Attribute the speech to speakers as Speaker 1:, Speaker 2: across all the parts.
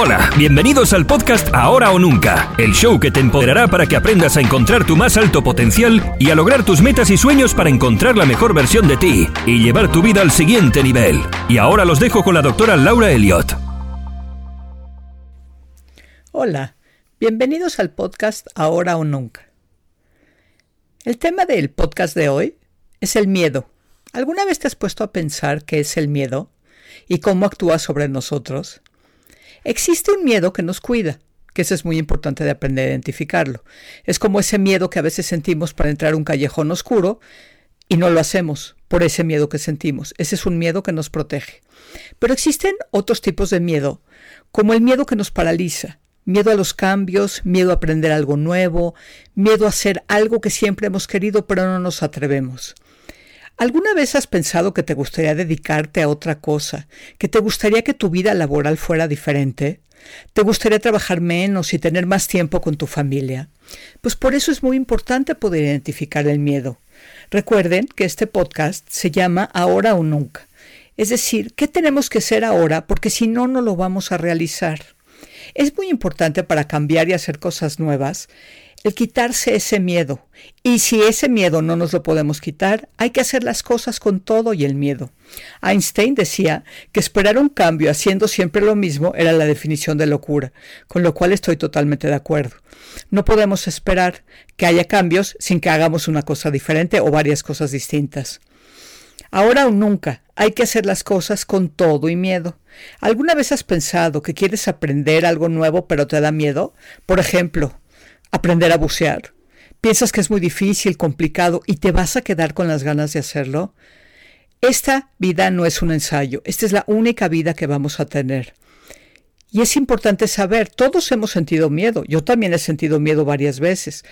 Speaker 1: Hola, bienvenidos al podcast Ahora o Nunca, el show que te empoderará para que aprendas a encontrar tu más alto potencial y a lograr tus metas y sueños para encontrar la mejor versión de ti y llevar tu vida al siguiente nivel. Y ahora los dejo con la doctora Laura Elliot.
Speaker 2: Hola, bienvenidos al podcast Ahora o Nunca. El tema del podcast de hoy es el miedo. ¿Alguna vez te has puesto a pensar qué es el miedo y cómo actúa sobre nosotros? Existe un miedo que nos cuida, que eso es muy importante de aprender a identificarlo. Es como ese miedo que a veces sentimos para entrar a un callejón oscuro y no lo hacemos por ese miedo que sentimos. Ese es un miedo que nos protege. Pero existen otros tipos de miedo, como el miedo que nos paraliza, miedo a los cambios, miedo a aprender algo nuevo, miedo a hacer algo que siempre hemos querido pero no nos atrevemos. ¿Alguna vez has pensado que te gustaría dedicarte a otra cosa? ¿Que te gustaría que tu vida laboral fuera diferente? ¿Te gustaría trabajar menos y tener más tiempo con tu familia? Pues por eso es muy importante poder identificar el miedo. Recuerden que este podcast se llama Ahora o Nunca. Es decir, ¿qué tenemos que hacer ahora? Porque si no, no lo vamos a realizar. Es muy importante para cambiar y hacer cosas nuevas quitarse ese miedo. Y si ese miedo no nos lo podemos quitar, hay que hacer las cosas con todo y el miedo. Einstein decía que esperar un cambio haciendo siempre lo mismo era la definición de locura, con lo cual estoy totalmente de acuerdo. No podemos esperar que haya cambios sin que hagamos una cosa diferente o varias cosas distintas. Ahora o nunca, hay que hacer las cosas con todo y miedo. ¿Alguna vez has pensado que quieres aprender algo nuevo pero te da miedo? Por ejemplo, aprender a bucear. Piensas que es muy difícil, complicado y te vas a quedar con las ganas de hacerlo. Esta vida no es un ensayo, esta es la única vida que vamos a tener. Y es importante saber, todos hemos sentido miedo, yo también he sentido miedo varias veces,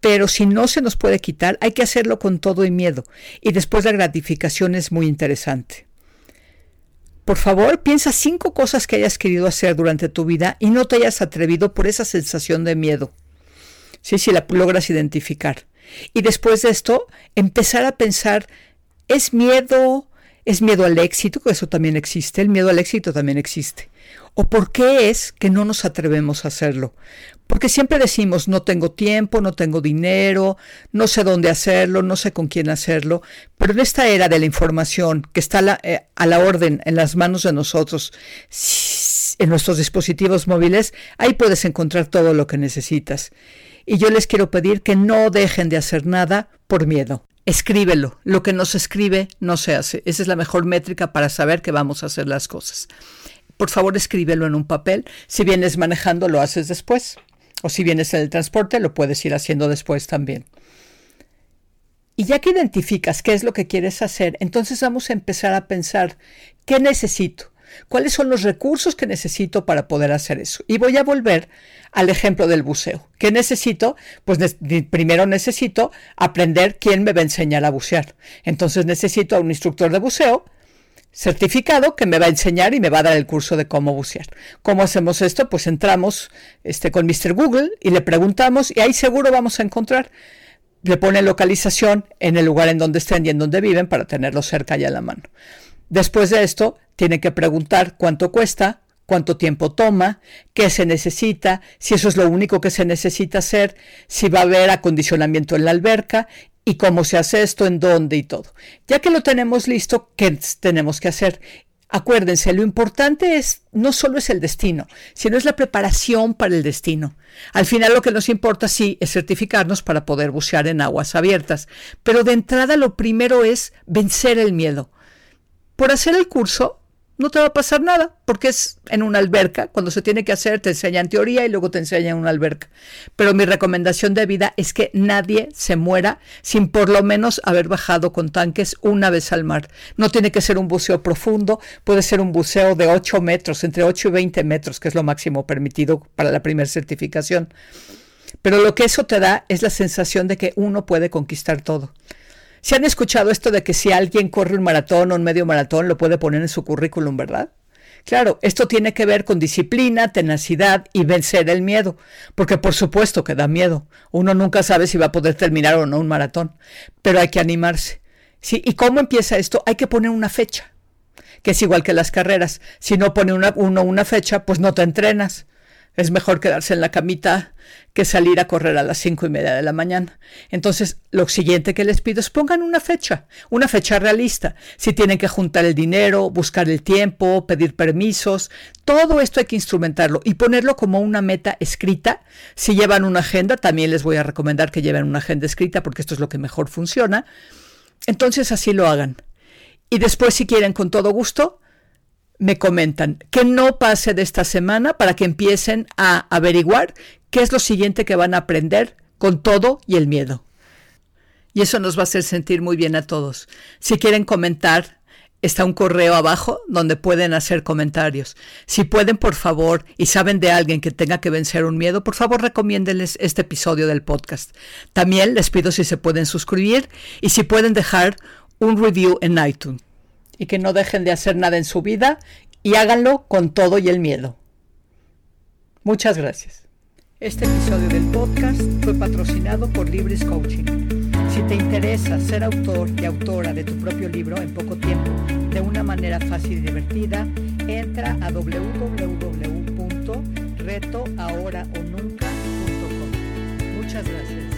Speaker 2: pero si no se nos puede quitar, hay que hacerlo con todo y miedo, y después la gratificación es muy interesante. Por favor, piensa cinco cosas que hayas querido hacer durante tu vida y no te hayas atrevido por esa sensación de miedo. Sí, si la logras identificar. Y después de esto, empezar a pensar, ¿es miedo? ¿Es miedo al éxito? Que eso también existe. El miedo al éxito también existe. ¿O por qué es que no nos atrevemos a hacerlo? Porque siempre decimos, no tengo tiempo, no tengo dinero, no sé dónde hacerlo, no sé con quién hacerlo. Pero en esta era de la información que está a la, eh, a la orden, en las manos de nosotros, en nuestros dispositivos móviles, ahí puedes encontrar todo lo que necesitas. Y yo les quiero pedir que no dejen de hacer nada por miedo. Escríbelo. Lo que no se escribe no se hace. Esa es la mejor métrica para saber que vamos a hacer las cosas por favor escríbelo en un papel. Si vienes manejando, lo haces después. O si vienes en el transporte, lo puedes ir haciendo después también. Y ya que identificas qué es lo que quieres hacer, entonces vamos a empezar a pensar, ¿qué necesito? ¿Cuáles son los recursos que necesito para poder hacer eso? Y voy a volver al ejemplo del buceo. ¿Qué necesito? Pues primero necesito aprender quién me va a enseñar a bucear. Entonces necesito a un instructor de buceo certificado que me va a enseñar y me va a dar el curso de cómo bucear. ¿Cómo hacemos esto? Pues entramos este, con Mr. Google y le preguntamos y ahí seguro vamos a encontrar. Le pone localización en el lugar en donde estén y en donde viven para tenerlo cerca y a la mano. Después de esto, tiene que preguntar cuánto cuesta, cuánto tiempo toma, qué se necesita, si eso es lo único que se necesita hacer, si va a haber acondicionamiento en la alberca y cómo se hace esto, en dónde y todo. Ya que lo tenemos listo, ¿qué tenemos que hacer? Acuérdense, lo importante es no solo es el destino, sino es la preparación para el destino. Al final lo que nos importa sí es certificarnos para poder bucear en aguas abiertas, pero de entrada lo primero es vencer el miedo. Por hacer el curso no te va a pasar nada, porque es en una alberca. Cuando se tiene que hacer, te enseñan teoría y luego te enseñan una alberca. Pero mi recomendación de vida es que nadie se muera sin por lo menos haber bajado con tanques una vez al mar. No tiene que ser un buceo profundo, puede ser un buceo de 8 metros, entre 8 y 20 metros, que es lo máximo permitido para la primera certificación. Pero lo que eso te da es la sensación de que uno puede conquistar todo. Si han escuchado esto de que si alguien corre un maratón o un medio maratón lo puede poner en su currículum, ¿verdad? Claro, esto tiene que ver con disciplina, tenacidad y vencer el miedo, porque por supuesto que da miedo. Uno nunca sabe si va a poder terminar o no un maratón, pero hay que animarse. ¿Sí? ¿Y cómo empieza esto? Hay que poner una fecha. que es igual que las carreras. Si no pone una, uno una fecha, pues no te entrenas. Es mejor quedarse en la camita que salir a correr a las cinco y media de la mañana. Entonces, lo siguiente que les pido es pongan una fecha, una fecha realista. Si tienen que juntar el dinero, buscar el tiempo, pedir permisos, todo esto hay que instrumentarlo y ponerlo como una meta escrita. Si llevan una agenda, también les voy a recomendar que lleven una agenda escrita porque esto es lo que mejor funciona. Entonces, así lo hagan. Y después, si quieren, con todo gusto, me comentan que no pase de esta semana para que empiecen a averiguar qué es lo siguiente que van a aprender con todo y el miedo. Y eso nos va a hacer sentir muy bien a todos. Si quieren comentar, está un correo abajo donde pueden hacer comentarios. Si pueden, por favor, y saben de alguien que tenga que vencer un miedo, por favor recomiéndenles este episodio del podcast. También les pido si se pueden suscribir y si pueden dejar un review en iTunes y que no dejen de hacer nada en su vida y háganlo con todo y el miedo. Muchas gracias. Este episodio del podcast fue patrocinado por Libris Coaching. Si te interesa ser autor y autora de tu propio libro en poco tiempo, de una manera fácil y divertida, entra a www.retoahoraonunca.com. Muchas gracias.